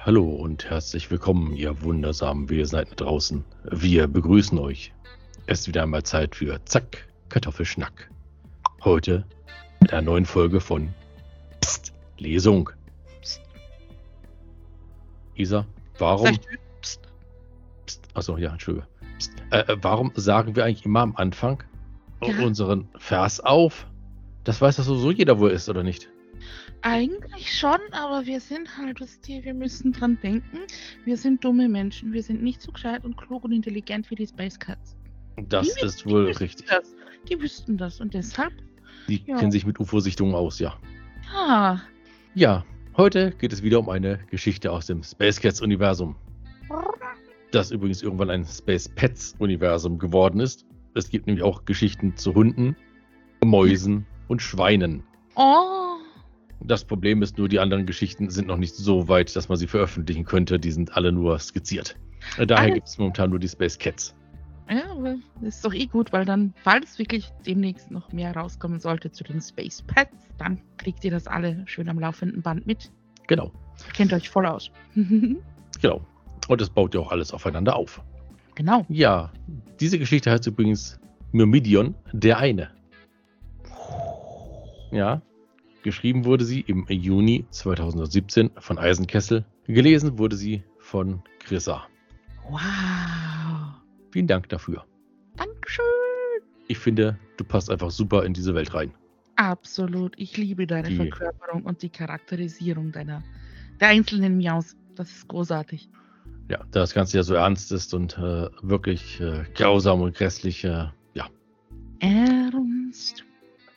Hallo und herzlich willkommen, ihr wundersamen Wesen da draußen. Wir begrüßen euch. Es ist wieder einmal Zeit für Zack, Kartoffelschnack. Heute mit einer neuen Folge von Psst, Lesung. Psst. Isa, warum? Psst. Psst. Achso, ja, Entschuldige. Psst. Äh, äh, warum sagen wir eigentlich immer am Anfang Ja. unseren Vers auf? Das weiß doch so jeder, wo er ist, oder nicht? Eigentlich schon, aber wir sind halt, wisst ihr, wir müssen dran denken. Wir sind dumme Menschen. Wir sind nicht so gescheit und klug und intelligent wie die Space Cats. Das Die- ist wohl richtig. Das. Die wüssten das und deshalb, Die Ja. kennen sich mit UFO-Sichtungen aus, ja. ja. Ja, heute geht es wieder um eine Geschichte aus dem Space Cats-Universum. Das übrigens irgendwann ein Space Pets-Universum geworden ist. Es gibt nämlich auch Geschichten zu Hunden, Mäusen und Schweinen. Oh, Das Problem ist nur, die anderen Geschichten sind noch nicht so weit, dass man sie veröffentlichen könnte. Die sind alle nur skizziert. Äh, Daher gibt es momentan nur die Space Cats. ja, aber das ist doch eh gut, weil dann, falls wirklich demnächst noch mehr rauskommen sollte zu den Space Pets, dann kriegt ihr das alle schön am laufenden Band mit. Genau, Kennt euch voll aus. genau. Und es baut ja auch alles aufeinander auf. genau. Ja, diese Geschichte heißt übrigens Myrmidion, der eine. Ja, geschrieben wurde sie im Juni 2017 von Eisenkessel. Gelesen wurde sie von Chrissa. Wow. Vielen Dank dafür. Dankeschön. Ich finde, du passt einfach super in diese Welt rein. Absolut. Ich liebe deine Die- Verkörperung und die Charakterisierung deiner der einzelnen Miaus. Das ist großartig. Ja, da das Ganze ja so ernst ist und äh, wirklich äh, grausam und grässlich. Äh.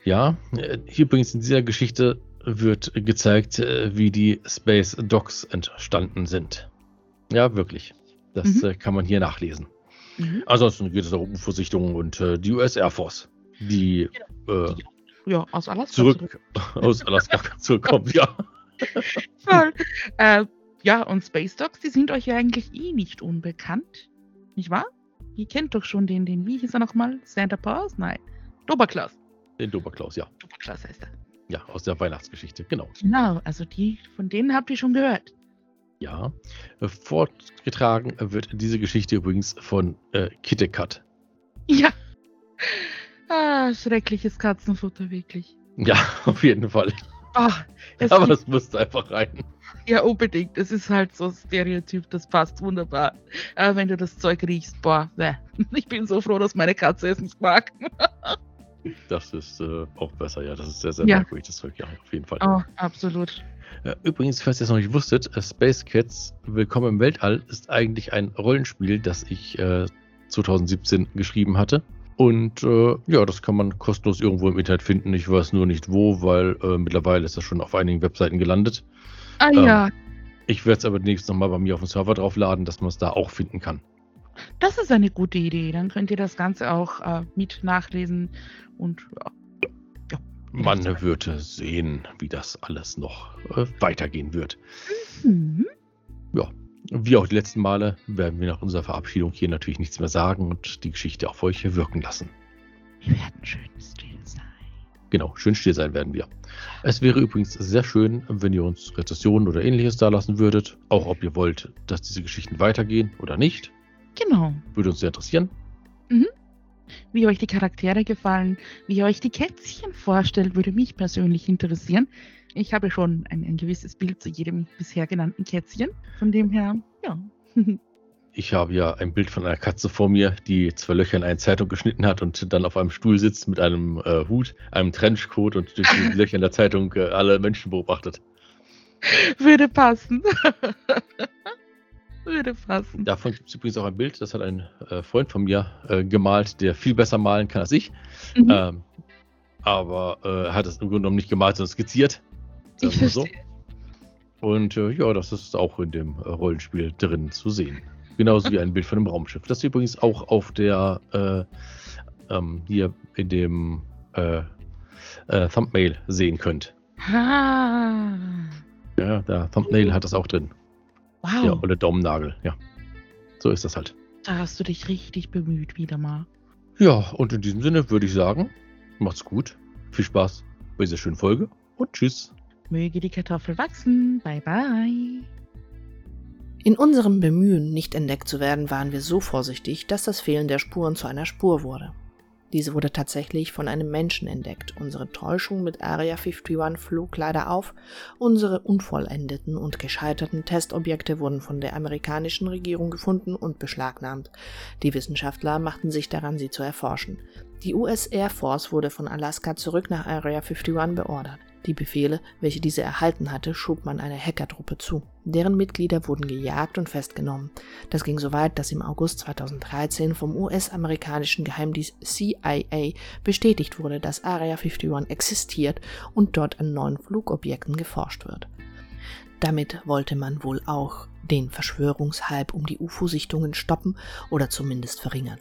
Ja, äh, hier übrigens in dieser Geschichte wird gezeigt, äh, wie die Space Dogs entstanden sind. Ja, wirklich. Das Mhm. äh, kann man hier nachlesen. Mhm. Ansonsten geht es auch um UFO-Sichtungen und äh, die US Air Force, die äh, Ja, aus Alaska. zurück aus Alaska zurückkommen. Ja, Voll. äh, ja, und Space Dogs, die sind euch ja eigentlich eh nicht unbekannt. Nicht wahr? Ihr kennt doch schon den, den, wie hieß er nochmal? Santa Claus? Nein. Doberklaus. Den Doberklaus, ja. Doberklaus heißt er. Ja, aus der Weihnachtsgeschichte, genau. Genau, also die, von denen habt ihr schon gehört. Ja. Äh, Fortgetragen wird diese Geschichte übrigens von äh, Kittekat. Ja. Ah, schreckliches Katzenfutter, wirklich. Ja, auf jeden Fall. Ah, es Aber es musste einfach rein. Ja, unbedingt. Es ist halt so ein Stereotyp, das passt wunderbar. Aber wenn du das Zeug riechst, boah, bäh. ich bin so froh, dass meine Katze es nicht mag. Das ist äh, auch besser, ja. Das ist sehr, sehr Ja. merkwürdig, das Zeug, ja, auf jeden Fall. Oh, absolut. Äh, übrigens, falls ihr es noch nicht wusstet, äh, Space Cats Willkommen im Weltall ist eigentlich ein Rollenspiel, das ich äh, 2017 geschrieben hatte. Und äh, ja, das kann man kostenlos irgendwo im Internet finden. Ich weiß nur nicht wo, weil äh, mittlerweile ist das schon auf einigen Webseiten gelandet. Ah Ähm. ja, Ich werde es aber demnächst nochmal bei mir auf dem Server draufladen, dass man es da auch finden kann. Das ist eine gute Idee. Dann könnt ihr das Ganze auch äh, mit nachlesen. Und ja. Man wird sehen, wie das alles noch äh, weitergehen wird. Mhm. Wie auch die letzten Male werden wir nach unserer Verabschiedung hier natürlich nichts mehr sagen und die Geschichte auf euch wirken lassen. Wir werden schön still sein. Genau, schön still sein werden wir. Es wäre übrigens sehr schön, wenn ihr uns Rezessionen oder ähnliches da lassen würdet. Auch ob ihr wollt, dass diese Geschichten weitergehen oder nicht. Genau. Würde uns sehr interessieren. Wie euch die Charaktere gefallen, wie ihr euch die Kätzchen vorstellt, würde mich persönlich interessieren. Ich habe schon ein, ein gewisses Bild zu jedem bisher genannten Kätzchen. Von dem her, ja. Ich habe ja ein Bild von einer Katze vor mir, die zwei Löcher in eine Zeitung geschnitten hat und dann auf einem Stuhl sitzt mit einem äh, Hut, einem Trenchcoat und durch die Löcher in der Zeitung äh, alle Menschen beobachtet. Würde passen. Würde passen. Davon gibt es übrigens auch ein Bild, das hat ein äh, Freund von mir äh, gemalt, der viel besser malen kann als ich. Mhm. Ähm, aber äh, er hat es im Grunde genommen nicht gemalt, sondern skizziert. Ich wir so. verstehe. Und äh, ja, das ist auch in dem äh, Rollenspiel drin zu sehen. Genauso wie ein Bild von einem Raumschiff. Das ihr übrigens auch auf der äh, ähm, hier in dem Thumbnail sehen könnt. Ah. Ja, der Thumbnail hat das auch drin. Wow. Ja, oder Daumennagel, ja. So ist das halt. Da hast du dich richtig bemüht, wieder mal. Ja, und in diesem Sinne würde ich sagen, macht's gut. Viel Spaß bei dieser schönen Folge und tschüss. Möge die Kartoffel wachsen. Bye, bye. In unserem Bemühen, nicht entdeckt zu werden, waren wir so vorsichtig, dass das Fehlen der Spuren zu einer Spur wurde. Diese wurde tatsächlich von einem Menschen entdeckt. Unsere Täuschung mit Area 51 flog leider auf. Unsere unvollendeten und gescheiterten Testobjekte wurden von der amerikanischen Regierung gefunden und beschlagnahmt. Die Wissenschaftler machten sich daran, sie zu erforschen. Die US Air Force wurde von Alaska zurück nach Area 51 beordert. Die Befehle, welche diese erhalten hatte, schob man einer Hackertruppe zu. Deren Mitglieder wurden gejagt und festgenommen. Das ging so weit, dass im August 2013 vom US-amerikanischen Geheimdienst CIA bestätigt wurde, dass Area 51 existiert und dort an neuen Flugobjekten geforscht wird. Damit wollte man wohl auch den Verschwörungshype um die UFO-Sichtungen stoppen oder zumindest verringern.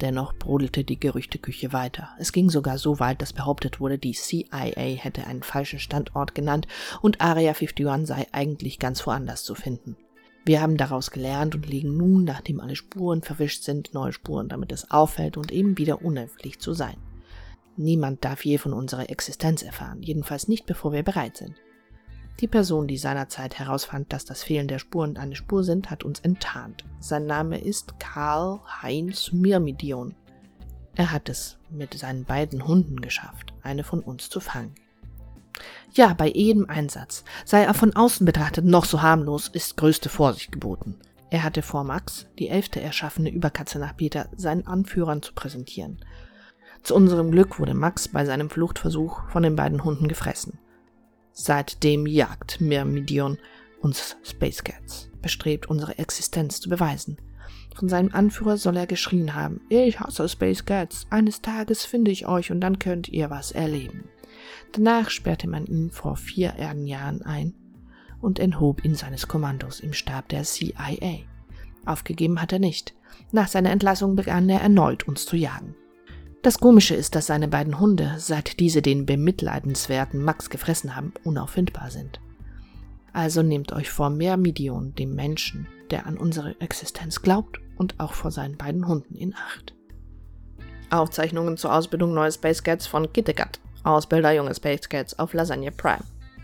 Dennoch brodelte die Gerüchteküche weiter. Es ging sogar so weit, dass behauptet wurde, die CIA hätte einen falschen Standort genannt und Area 51 sei eigentlich ganz woanders zu finden. Wir haben daraus gelernt und legen nun, nachdem alle Spuren verwischt sind, neue Spuren, damit es auffällt und eben wieder unauffällig zu sein. Niemand darf je von unserer Existenz erfahren, jedenfalls nicht bevor wir bereit sind. Die Person, die seinerzeit herausfand, dass das Fehlen der Spuren eine Spur sind, hat uns enttarnt. Sein Name ist Karl Heinz Myrmidion. Er hat es mit seinen beiden Hunden geschafft, eine von uns zu fangen. Ja, bei jedem Einsatz, sei er von außen betrachtet noch so harmlos, ist größte Vorsicht geboten. Er hatte vor Max, die elfte erschaffene Überkatze nach Peter, seinen Anführern zu präsentieren. Zu unserem Glück wurde Max bei seinem Fluchtversuch von den beiden Hunden gefressen. Seitdem jagt Myrmidion uns Space Cats, bestrebt, unsere Existenz zu beweisen. Von seinem Anführer soll er geschrien haben, ich hasse Space Cats, eines Tages finde ich euch und dann könnt ihr was erleben. Danach sperrte man ihn vor vier Erdenjahren ein und enthob ihn seines Kommandos im Stab der CIA. Aufgegeben hat er nicht. Nach seiner Entlassung begann er erneut uns zu jagen. Das Komische ist, dass seine beiden Hunde, seit diese den bemitleidenswerten Max gefressen haben, unauffindbar sind. Also nehmt euch vor Mermidion, dem Menschen, der an unsere Existenz glaubt, und auch vor seinen beiden Hunden in Acht. Aufzeichnungen zur Ausbildung neuer Space Cats von Kittegat. Ausbilder junge Space Cats auf Lasagne Prime.